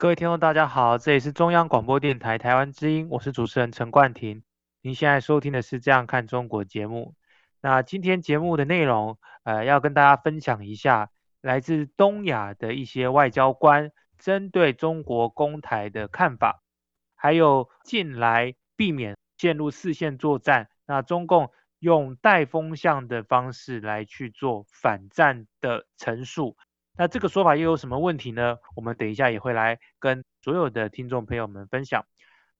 各位听众，大家好，这里是中央广播电台台湾之音，我是主持人陈冠廷。您现在收听的是《这样看中国》节目。那今天节目的内容，呃，要跟大家分享一下来自东亚的一些外交官针对中国攻台的看法，还有近来避免陷入四线作战，那中共用带风向的方式来去做反战的陈述，那这个说法又有什么问题呢？我们等一下也会来跟所有的听众朋友们分享。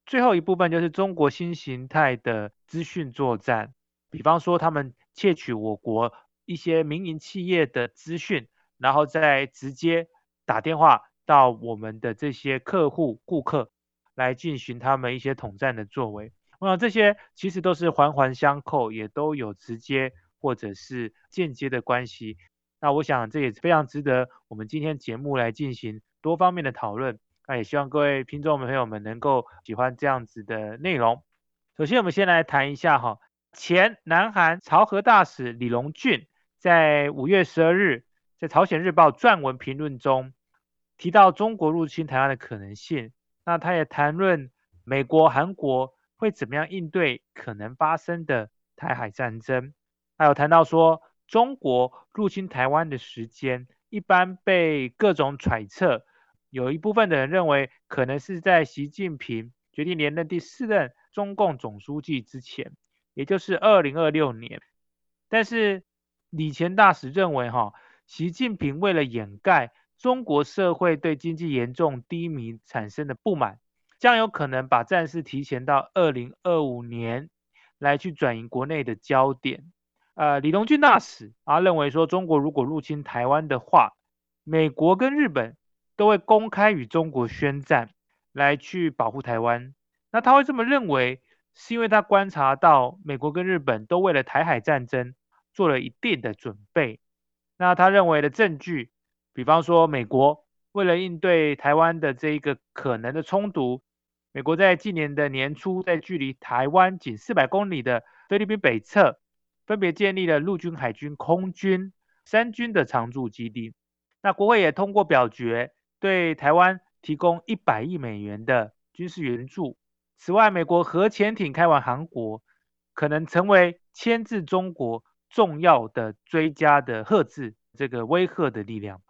最后一部分就是中国新形态的资讯作战。比方说，他们窃取我国一些民营企业的资讯，然后再直接打电话到我们的这些客户、顾客来进行他们一些统战的作为。那这些其实都是环环相扣，也都有直接或者是间接的关系。那我想这也是非常值得我们今天节目来进行多方面的讨论。那也希望各位听众朋友们能够喜欢这样子的内容。首先，我们先来谈一下哈。前南韩朝核大使李龙俊在五月十二日在《朝鲜日报》撰文评论中提到中国入侵台湾的可能性。那他也谈论美国、韩国会怎么样应对可能发生的台海战争。还有谈到说，中国入侵台湾的时间一般被各种揣测，有一部分的人认为可能是在习近平决定连任第四任中共总书记之前。也就是二零二六年，但是李前大使认为，哈，习近平为了掩盖中国社会对经济严重低迷产生的不满，将有可能把战事提前到二零二五年来去转移国内的焦点。呃，李龙俊大使啊认为说，中国如果入侵台湾的话，美国跟日本都会公开与中国宣战，来去保护台湾。那他会这么认为，是因为他观察到美国跟日本都为了台海战争做了一定的准备，那他认为的证据，比方说美国为了应对台湾的这一个可能的冲突，美国在今年的年初，在距离台湾仅四百公里的菲律宾北侧，分别建立了陆军、海军、空军三军的常驻基地。那国会也通过表决，对台湾提供一百亿美元的军事援助。此外，美国核潜艇开往韩国，可能成为牵制中国重要的追加的遏制这个威慑的力量。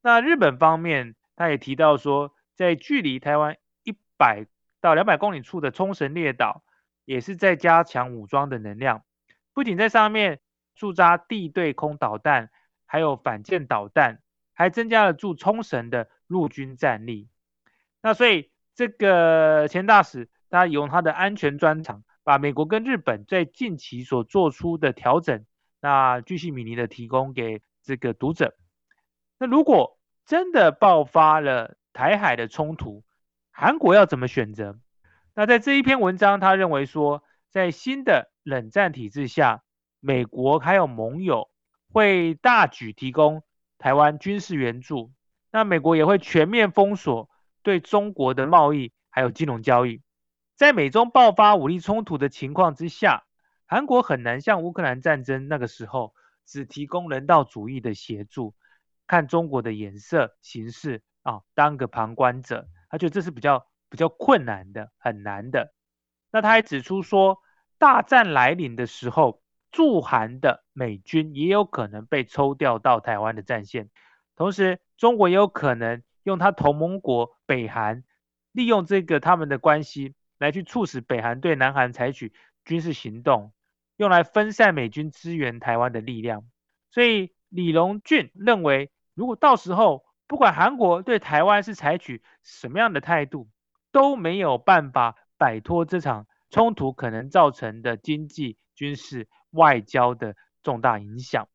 那日本方面，他也提到说，在距离台湾一百到两百公里处的冲绳列岛，也是在加强武装的能量，不仅在上面驻扎地对空导弹，还有反舰导弹，还增加了驻冲绳的陆军战力。那所以这个前大使。他用他的安全专长，把美国跟日本在近期所做出的调整，那巨细靡遗的提供给这个读者。那如果真的爆发了台海的冲突，韩国要怎么选择？那在这一篇文章，他认为说，在新的冷战体制下，美国还有盟友会大举提供台湾军事援助，那美国也会全面封锁对中国的贸易还有金融交易。在美中爆发武力冲突的情况之下，韩国很难像乌克兰战争那个时候只提供人道主义的协助，看中国的颜色行事啊，当个旁观者，他觉得这是比较比较困难的，很难的。那他还指出说，大战来临的时候，驻韩的美军也有可能被抽调到台湾的战线，同时中国也有可能用他同盟国北韩，利用这个他们的关系。来去促使北韩对南韩采取军事行动，用来分散美军支援台湾的力量。所以李隆俊认为，如果到时候不管韩国对台湾是采取什么样的态度，都没有办法摆脱这场冲突可能造成的经济、军事、外交的重大影响。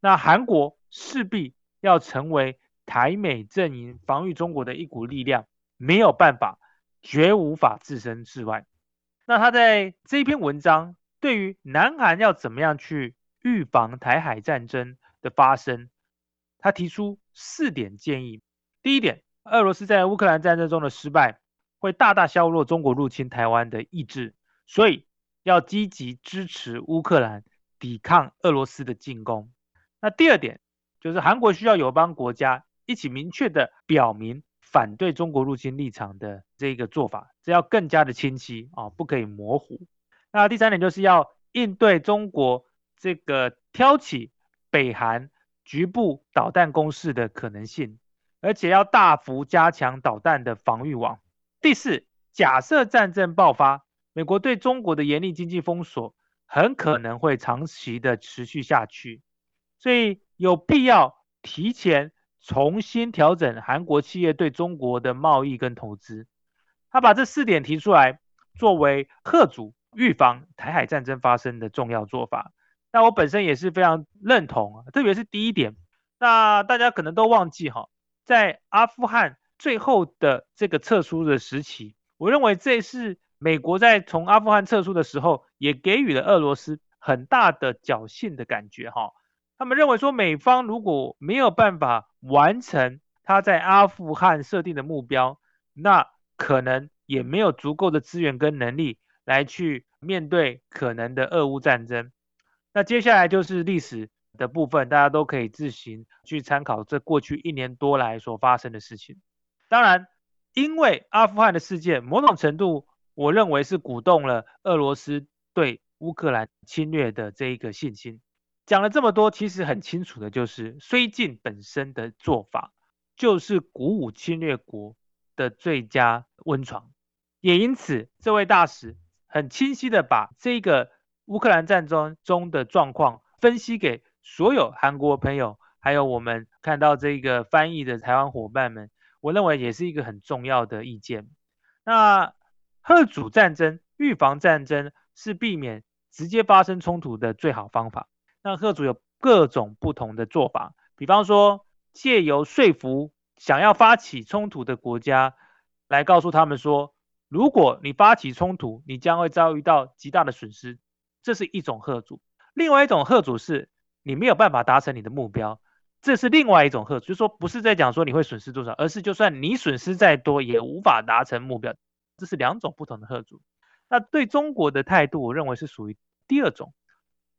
那韩国势必要成为台美阵营防御中国的一股力量，没有办法。绝无法置身事外。那他在这篇文章对于南韩要怎么样去预防台海战争的发生，他提出四点建议。第一点，俄罗斯在乌克兰战争中的失败会大大削弱中国入侵台湾的意志，所以要积极支持乌克兰抵抗俄罗斯的进攻。那第二点就是韩国需要友邦国家一起明确的表明反对中国入侵立场的这个做法，这要更加的清晰啊，不可以模糊。那第三点就是要应对中国这个挑起北韩局部导弹攻势的可能性。而且要大幅加强导弹的防御网。第四，假设战争爆发，美国对中国的严厉经济封锁很可能会长期的持续下去，所以有必要提前重新调整韩国企业对中国的贸易跟投资。他把这四点提出来，作为吓阻预防台海战争发生的重要做法。那我本身也是非常认同，特别是第一点。那大家可能都忘记哈。在阿富汗最后的这个撤出的时期，我认为这是美国在从阿富汗撤出的时候，也给予了俄罗斯很大的侥幸的感觉哈。他们认为说，美方如果没有办法完成他在阿富汗设定的目标，那可能也没有足够的资源跟能力来去面对可能的俄乌战争。那接下来就是历史。的部分，大家都可以自行去参考这过去一年多来所发生的事情。当然，因为阿富汗的事件，某种程度，我认为是鼓动了俄罗斯对乌克兰侵略的这一个信心。讲了这么多，其实很清楚的就是，绥靖本身的做法就是鼓舞侵略国的最佳温床。也因此，这位大使很清晰的把这个乌克兰战争中的状况分析给。所有韩国朋友，还有我们看到这个翻译的台湾伙伴们，我认为也是一个很重要的意见。那吓阻战争、预防战争是避免直接发生冲突的最好方法。那吓阻有各种不同的做法，比方说借由说服想要发起冲突的国家，来告诉他们说，如果你发起冲突，你将会遭遇到极大的损失，这是一种吓阻。另外一种吓阻是。你没有办法达成你的目标，这是另外一种吓阻，就是说不是在讲说你会损失多少，而是就算你损失再多，也无法达成目标，这是两种不同的贺主。那对中国的态度，我认为是属于第二种，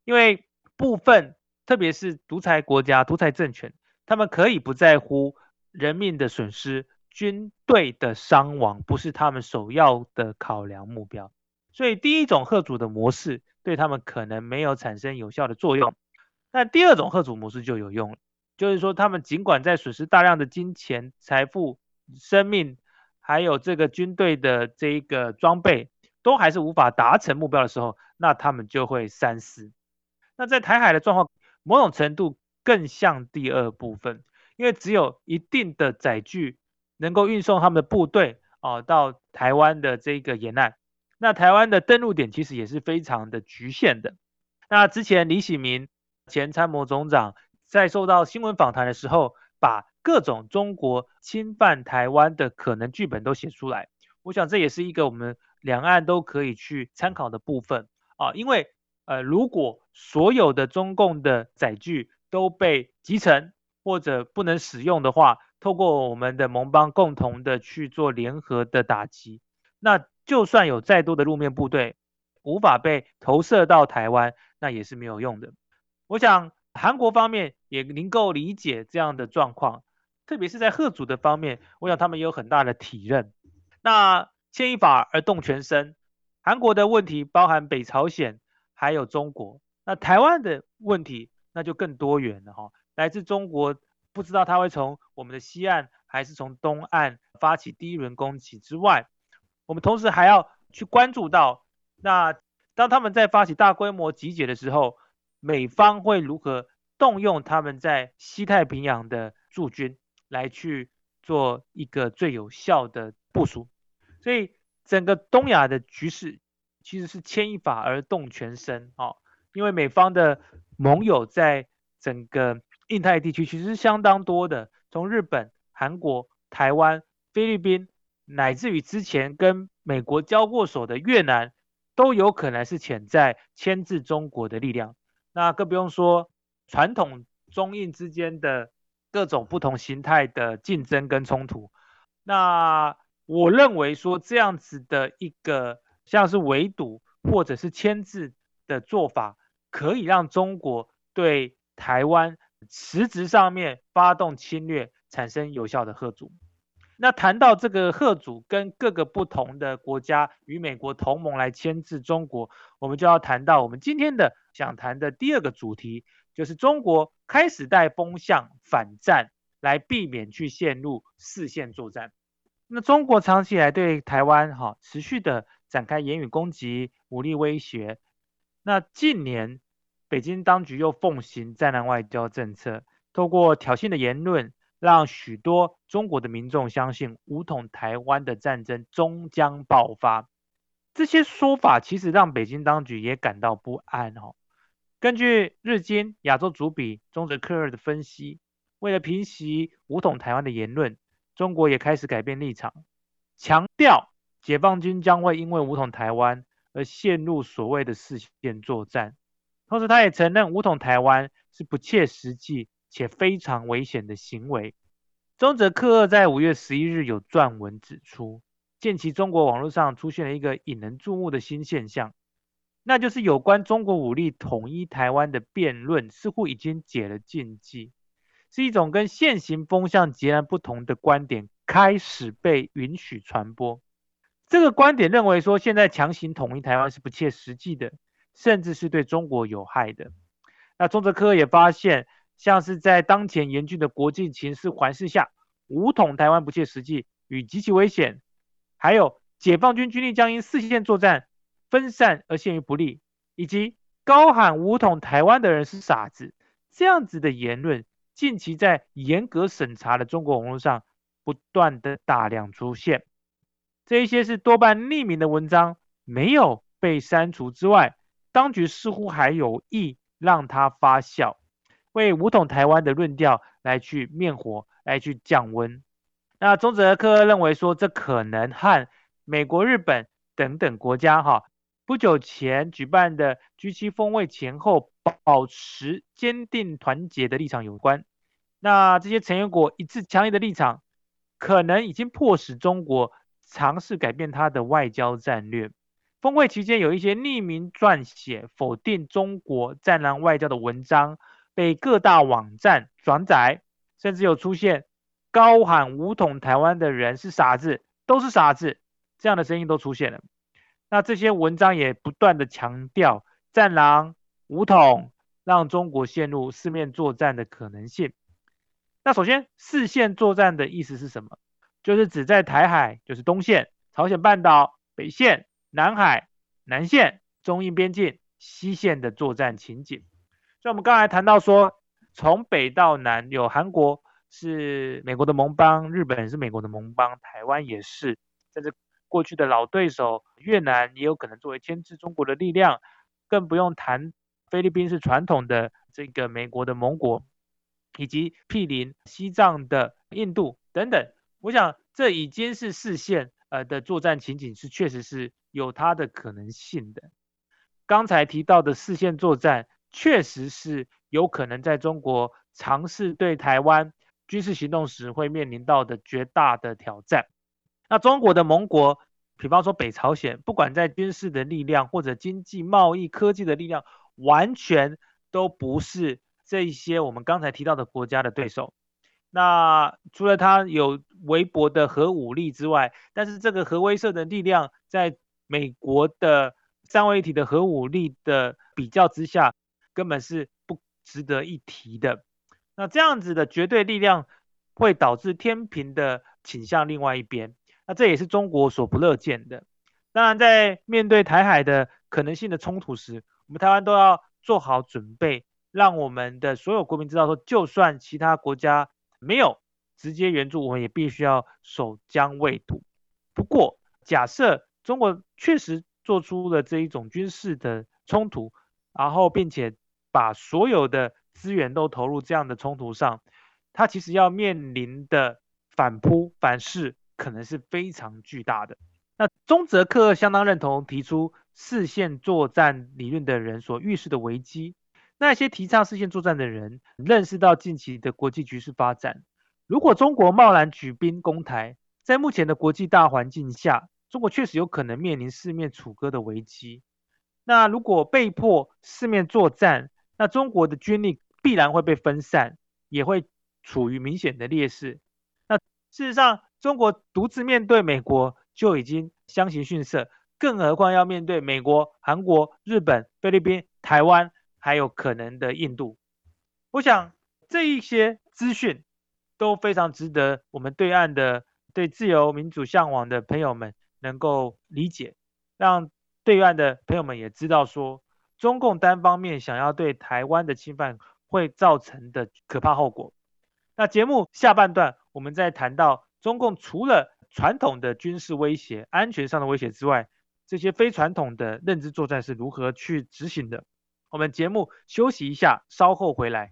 因为部分特别是独裁国家、独裁政权，他们可以不在乎人命的损失，军队的伤亡不是他们首要的考量目标，所以第一种贺主的模式对他们可能没有产生有效的作用。那第二种贺主模式就有用了，就是说他们尽管在损失大量的金钱、财富、生命，还有这个军队的这一个装备，都还是无法达成目标的时候，那他们就会三思。那在台海的状况，某种程度更像第二部分，因为只有一定的载具能够运送他们的部队哦到台湾的这个沿岸，那台湾的登陆点其实也是非常的局限的。那之前李喜明。前参谋总长在受到新闻访谈的时候，把各种中国侵犯台湾的可能剧本都写出来。我想这也是一个我们两岸都可以去参考的部分啊，因为呃，如果所有的中共的载具都被集成或者不能使用的话，透过我们的盟邦共同的去做联合的打击，那就算有再多的路面部队无法被投射到台湾，那也是没有用的。我想韩国方面也能够理解这样的状况，特别是在吓阻的方面，我想他们也有很大的体认。那牵一发而动全身，韩国的问题包含北朝鲜，还有中国。那台湾的问题那就更多元了哈，来自中国，不知道他会从我们的西岸还是从东岸发起第一轮攻击之外，我们同时还要去关注到，那当他们在发起大规模集结的时候。美方会如何动用他们在西太平洋的驻军来去做一个最有效的部署？所以整个东亚的局势其实是牵一发而动全身啊！因为美方的盟友在整个印太地区其实是相当多的，从日本、韩国、台湾、菲律宾，乃至于之前跟美国交过手的越南，都有可能是潜在牵制中国的力量。那更不用说传统中印之间的各种不同形态的竞争跟冲突。那我认为说这样子的一个像是围堵或者是牵制的做法，可以让中国对台湾实质上面发动侵略产生有效的贺阻。那谈到这个贺阻跟各个不同的国家与美国同盟来牵制中国，我们就要谈到我们今天的想谈的第二个主题，就是中国开始带风向反战，来避免去陷入四线作战。那中国长期以来对台湾哈持续的展开言语攻击、武力威胁。那近年北京当局又奉行战狼外交政策，透过挑衅的言论。让许多中国的民众相信武统台湾的战争终将爆发，这些说法其实让北京当局也感到不安哦。根据日经亚洲主笔中泽克二的分析，为了平息武统台湾的言论，中国也开始改变立场，强调解放军将会因为武统台湾而陷入所谓的四线作战。同时，他也承认武统台湾是不切实际。且非常危险的行为。中泽克二在五月十一日有撰文指出，近期中国网络上出现了一个引人注目的新现象，那就是有关中国武力统一台湾的辩论似乎已经解了禁忌，是一种跟现行风向截然不同的观点开始被允许传播。这个观点认为说，现在强行统一台湾是不切实际的，甚至是对中国有害的。那中泽科也发现。像是在当前严峻的国际情势环视下，武统台湾不切实际与极其危险，还有解放军军力将因四线作战分散而陷于不利，以及高喊武统台湾的人是傻子这样子的言论，近期在严格审查的中国网络上不断的大量出现。这一些是多半匿名的文章，没有被删除之外，当局似乎还有意让它发酵。为武统台湾的论调来去灭火，来去降温。那中泽科认为说，这可能和美国、日本等等国家哈不久前举办的 G7 峰会前后保持坚定团结的立场有关。那这些成员国一致强烈的立场，可能已经迫使中国尝试改变它的外交战略。峰会期间有一些匿名撰写否定中国战狼外交的文章。被各大网站转载，甚至有出现高喊武统台湾的人是傻子，都是傻子这样的声音都出现了。那这些文章也不断的强调战狼武统让中国陷入四面作战的可能性。那首先四线作战的意思是什么？就是指在台海，就是东线、朝鲜半岛、北线、南海、南线、中印边境、西线的作战情景。所以我们刚才谈到说，从北到南有韩国是美国的盟邦，日本是美国的盟邦，台湾也是，甚至过去的老对手越南也有可能作为牵制中国的力量，更不用谈菲律宾是传统的这个美国的盟国，以及毗邻西藏的印度等等。我想这已经是四线呃的作战情景是确实是有它的可能性的。刚才提到的四线作战。确实是有可能在中国尝试对台湾军事行动时会面临到的绝大的挑战。那中国的盟国，比方说北朝鲜，不管在军事的力量或者经济、贸易、科技的力量，完全都不是这一些我们刚才提到的国家的对手。那除了它有微薄的核武力之外，但是这个核威慑的力量，在美国的三位一体的核武力的比较之下，根本是不值得一提的。那这样子的绝对力量会导致天平的倾向另外一边，那这也是中国所不乐见的。当然，在面对台海的可能性的冲突时，我们台湾都要做好准备，让我们的所有国民知道说，就算其他国家没有直接援助，我们也必须要守疆卫土。不过，假设中国确实做出了这一种军事的冲突，然后并且把所有的资源都投入这样的冲突上，它其实要面临的反扑反噬可能是非常巨大的。那中泽克相当认同提出四线作战理论的人所预示的危机。那些提倡四线作战的人认识到近期的国际局势发展，如果中国贸然举兵攻台，在目前的国际大环境下，中国确实有可能面临四面楚歌的危机。那如果被迫四面作战，那中国的军力必然会被分散，也会处于明显的劣势。那事实上，中国独自面对美国就已经相形逊色，更何况要面对美国、韩国、日本、菲律宾、台湾。还有可能的印度，我想这一些资讯都非常值得我们对岸的对自由民主向往的朋友们能够理解，让对岸的朋友们也知道说，中共单方面想要对台湾的侵犯会造成的可怕后果。那节目下半段，我们再谈到中共除了传统的军事威胁、安全上的威胁之外，这些非传统的认知作战是如何去执行的。我们节目休息一下，稍后回来。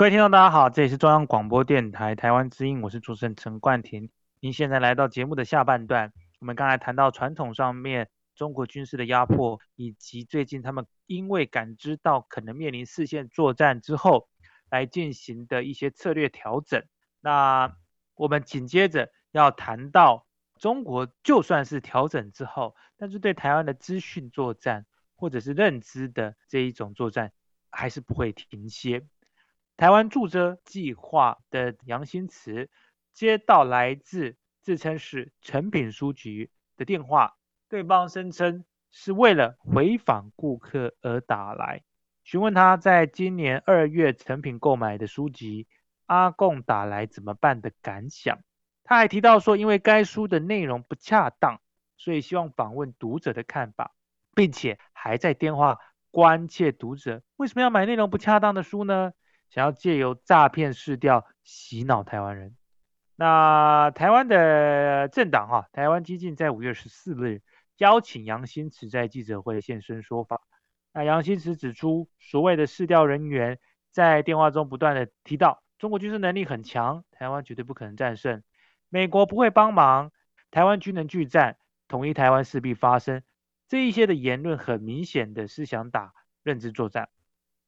各位听众，大家好，这里是中央广播电台台湾之音，我是主持人陈冠廷。您现在来到节目的下半段，我们刚才谈到传统上面中国军事的压迫，以及最近他们因为感知到可能面临四线作战之后，来进行的一些策略调整。那我们紧接着要谈到中国就算是调整之后，但是对台湾的资讯作战或者是认知的这一种作战，还是不会停歇。台湾驻遮计划的杨新慈接到来自自称是诚品书局的电话，对方声称是为了回访顾客而打来，询问他在今年二月诚品购买的书籍《阿共打来怎么办》的感想。他还提到说，因为该书的内容不恰当，所以希望访问读者的看法，并且还在电话关切读者为什么要买内容不恰当的书呢？想要借由诈骗市调洗脑台湾人，那台湾的政党哈，台湾基进在五月十四日邀请杨新慈在记者会现身说法。那杨新慈指出，所谓的市调人员在电话中不断的提到，中国军事能力很强，台湾绝对不可能战胜，美国不会帮忙，台湾军能拒战，统一台湾势必发生，这一些的言论很明显的是想打认知作战。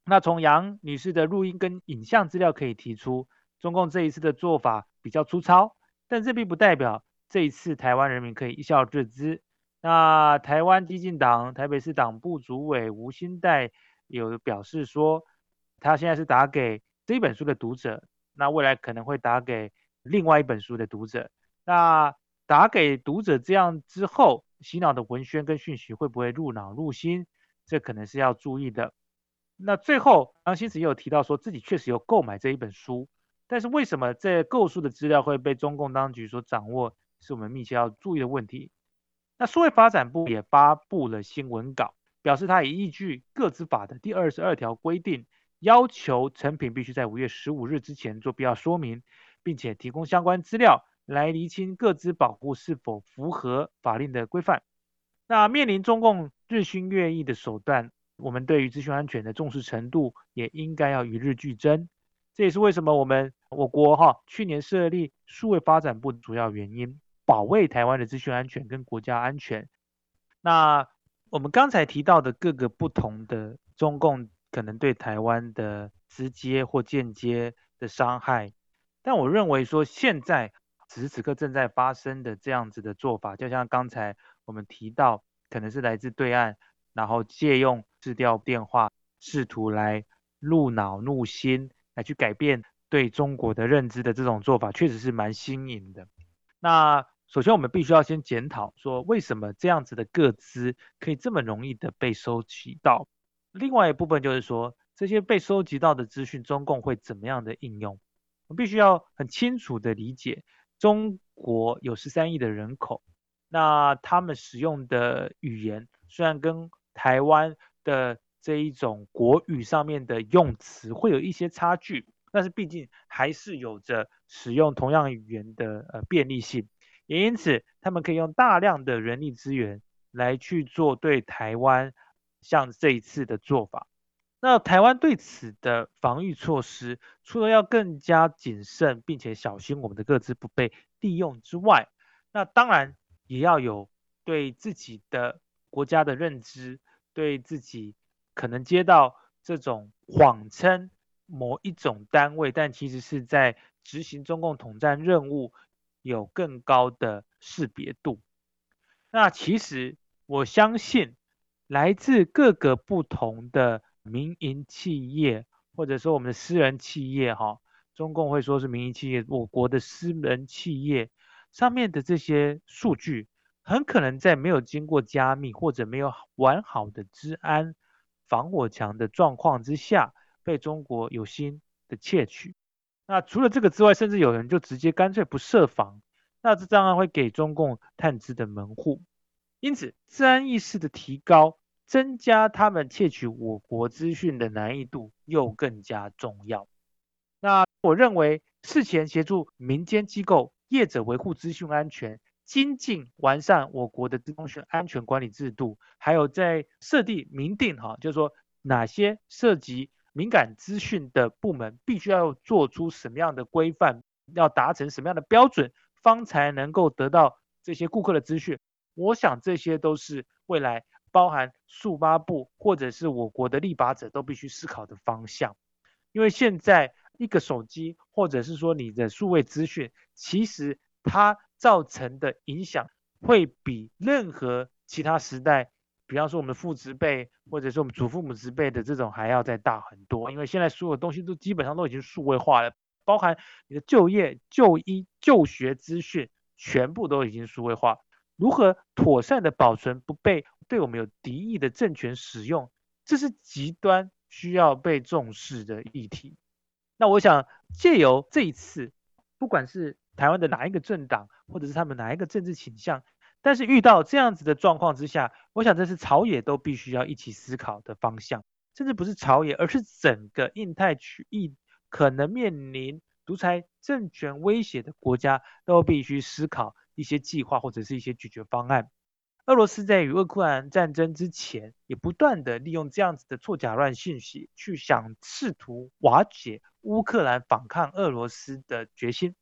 那从杨女士的录音跟影像资料可以提出，中共这一次的做法比较粗糙，但这并不代表这一次台湾人民可以一笑置之。那台湾激进党台北市党部主委吴新岱有表示说，他现在是打给这本书的读者，那未来可能会打给另外一本书的读者。那打给读者这样之后，洗脑的文宣跟讯息会不会入脑入心？这可能是要注意的。那最后，杨新慈也有提到说自己确实有购买这一本书，但是为什么这购书的资料会被中共当局所掌握，是我们密切要注意的问题。那数位发展部也发布了新闻稿，表示他已依据个资法的第二十二条规定，要求成品必须在五月十五日之前做必要说明，并且提供相关资料来厘清个资保护是否符合法令的规范。那面临中共日新月异的手段，我们对于资讯安全的重视程度也应该要与日俱增。这也是为什么我们我国哈去年设立数位发展部的主要原因，保卫台湾的资讯安全跟国家安全。那我们刚才提到的各个不同的中共可能对台湾的直接或间接的伤害，但我认为说现在此时此刻正在发生的这样子的做法，就像刚才。我们提到可能是来自对岸，然后借用市调电话，试图来入脑入心，来去改变对中国的认知的这种做法，确实是蛮新颖的。那首先我们必须要先检讨说，为什么这样子的个资可以这么容易的被收集到？另外一部分就是说，这些被收集到的资讯，中共会怎么样的应用？我必须要很清楚的理解，中国有十三亿的人口。那他们使用的语言虽然跟台湾的这一种国语上面的用词会有一些差距，但是毕竟还是有着使用同样语言的呃便利性，也因此他们可以用大量的人力资源来去做对台湾像这一次的做法。那台湾对此的防御措施，除了要更加谨慎并且小心我们的各自不被利用之外，那当然。也要有对自己的国家的认知，对自己可能接到这种谎称某一种单位，但其实是在执行中共统战任务，有更高的识别度。那其实我相信，来自各个不同的民营企业，或者说我们的私人企业，哈，中共会说是民营企业，我国的私人企业。上面的这些数据很可能在没有经过加密或者没有完好的治安防火墙的状况之下，被中国有心的窃取。那除了这个之外，甚至有人就直接干脆不设防，那这当然会给中共探知的门户。因此，治安意识的提高，增加他们窃取我国资讯的难易度又更加重要。那我认为，事前协助民间机构。业者维护资讯安全，精进完善我国的资讯安全管理制度，还有在设定明定哈，就是说哪些涉及敏感资讯的部门，必须要做出什么样的规范，要达成什么样的标准，方才能够得到这些顾客的资讯。我想这些都是未来包含数八部或者是我国的立法者都必须思考的方向，因为现在。一个手机，或者是说你的数位资讯，其实它造成的影响会比任何其他时代，比方说我们的父执辈，或者是我们祖父母执辈的这种还要再大很多。因为现在所有东西都基本上都已经数位化了，包含你的就业、就医、就学资讯，全部都已经数位化。如何妥善的保存，不被对我们有敌意的政权使用，这是极端需要被重视的议题。那我想借由这一次，不管是台湾的哪一个政党，或者是他们哪一个政治倾向，但是遇到这样子的状况之下，我想这是朝野都必须要一起思考的方向，甚至不是朝野，而是整个印太区域可能面临独裁政权威胁的国家，都必须思考一些计划或者是一些解决方案。俄罗斯在与乌克兰战争之前，也不断的利用这样子的错假乱信息，去想试图瓦解乌克兰反抗俄罗斯的决心。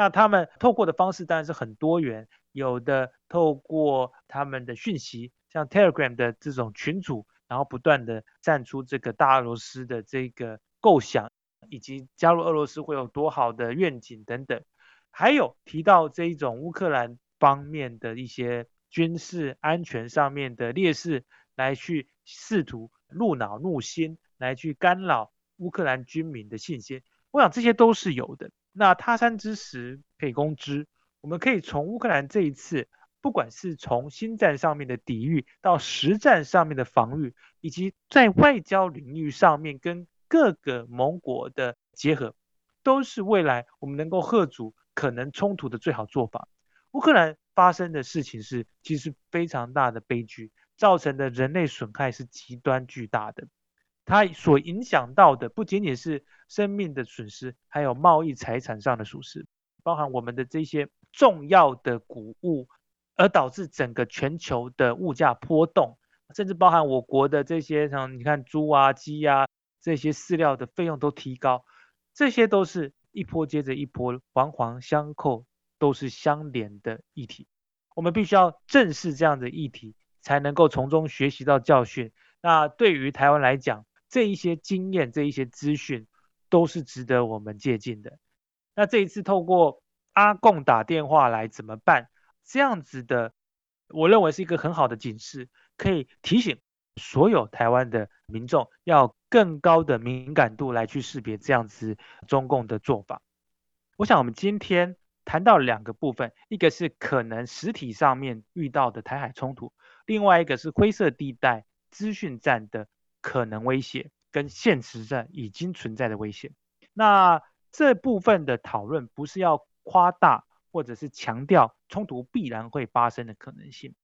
那他们透过的方式当然是很多元，有的透过他们的讯息，像 Telegram 的这种群组，然后不断的站出这个大俄罗斯的这个构想，以及加入俄罗斯会有多好的愿景等等。还有提到这一种乌克兰方面的一些。军事安全上面的劣势，来去试图入脑入心，来去干扰乌克兰军民的信心。我想这些都是有的。那他山之石可以攻之，我们可以从乌克兰这一次，不管是从心战上面的抵御，到实战上面的防御，以及在外交领域上面跟各个盟国的结合，都是未来我们能够吓阻可能冲突的最好做法。乌克兰发生的事情是其实非常大的悲剧，造成的人类损害是极端巨大的。它所影响到的不仅仅是生命的损失，还有贸易财产上的损失，包含我们的这些重要的谷物，而导致整个全球的物价波动，甚至包含我国的这些像你看猪啊、鸡啊这些饲料的费用都提高，这些都是一波接着一波，环环相扣，都是相连的议题。我们必须要正视这样的议题，才能够从中学习到教训。那对于台湾来讲，这一些经验，这一些资讯，都是值得我们借鉴的。那这一次透过阿共打电话来怎么办？这样子的，我认为是一个很好的警示，可以提醒所有台湾的民众，要更高的敏感度来去识别这样子中共的做法。我想我们今天谈到两个部分，一个是可能实体上面遇到的台海冲突，另外一个是灰色地带资讯战的。可能威胁跟现实上已经存在的威胁，那这部分的讨论不是要夸大或者是强调冲突必然会发生的可能性。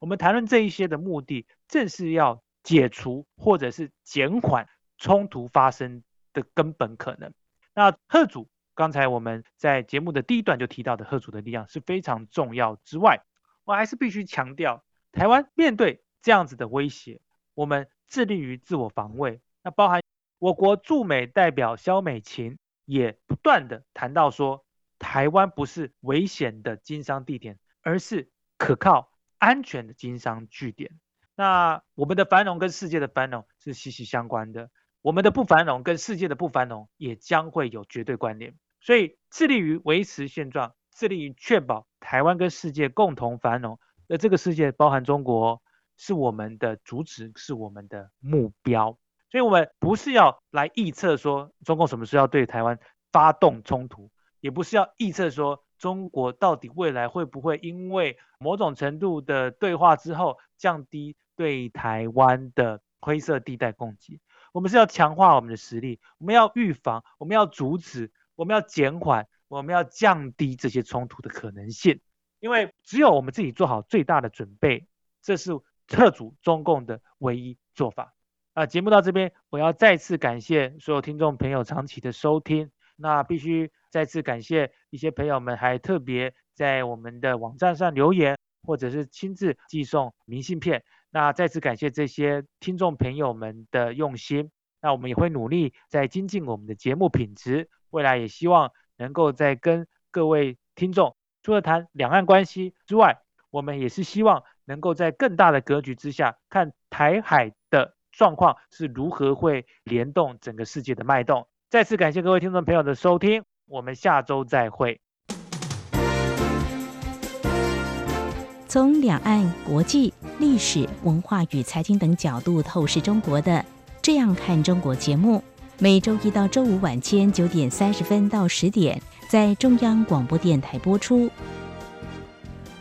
我们谈论这一些的目的，正是要解除或者是减缓冲突发生的根本可能。那贺主，刚才我们在节目的第一段就提到的贺主的力量是非常重要之外，我还是必须强调，台湾面对这样子的威胁，我们。致力于自我防卫，那包含我国驻美代表肖美琴也不断地谈到说，台湾不是危险的经商地点，而是可靠、安全的经商据点。那我们的繁荣跟世界的繁荣是息息相关的，我们的不繁荣跟世界的不繁荣也将会有绝对关联。所以，致力于维持现状，致力于确保台湾跟世界共同繁荣，那这个世界包含中国。是我们的主旨，是我们的目标，所以，我们不是要来预测说中共什么时候要对台湾发动冲突，也不是要预测说中国到底未来会不会因为某种程度的对话之后降低对台湾的灰色地带攻击。我们是要强化我们的实力，我们要预防，我们要阻止，我们要减缓，我们要降低这些冲突的可能性。因为只有我们自己做好最大的准备，这是。撤除中共的唯一做法啊！节目到这边，我要再次感谢所有听众朋友长期的收听。那必须再次感谢一些朋友们，还特别在我们的网站上留言，或者是亲自寄送明信片。那再次感谢这些听众朋友们的用心。那我们也会努力在精进我们的节目品质。未来也希望能够在跟各位听众，除了谈两岸关系之外，我们也是希望。能够在更大的格局之下，看台海的状况是如何会联动整个世界的脉动。再次感谢各位听众朋友的收听，我们下周再会。从两岸、国际、历史文化与财经等角度透视中国的《这样看中国》节目，每周一到周五晚间九点三十分到十点在中央广播电台播出。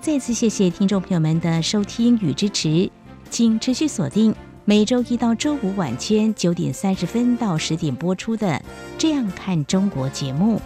再次谢谢听众朋友们的收听与支持，请持续锁定每周一到周五晚间九点三十分到十点播出的《这样看中国》节目。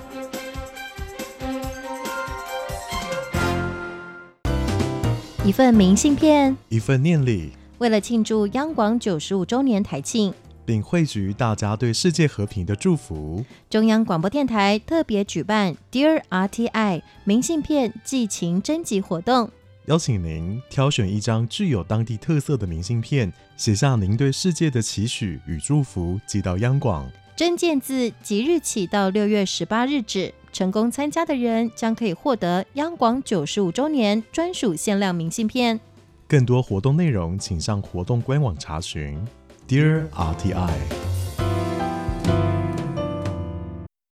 一份明信片，一份念礼，为了庆祝央广九十五周年台庆。并汇聚大家对世界和平的祝福。中央广播电台特别举办 Dear RTI 明信片寄情征集活动，邀请您挑选一张具有当地特色的明信片，写下您对世界的期许与祝福，寄到央广。征件自即日起到六月十八日止，成功参加的人将可以获得央广九十五周年专属限量明信片。更多活动内容，请上活动官网查询。Dear RTI。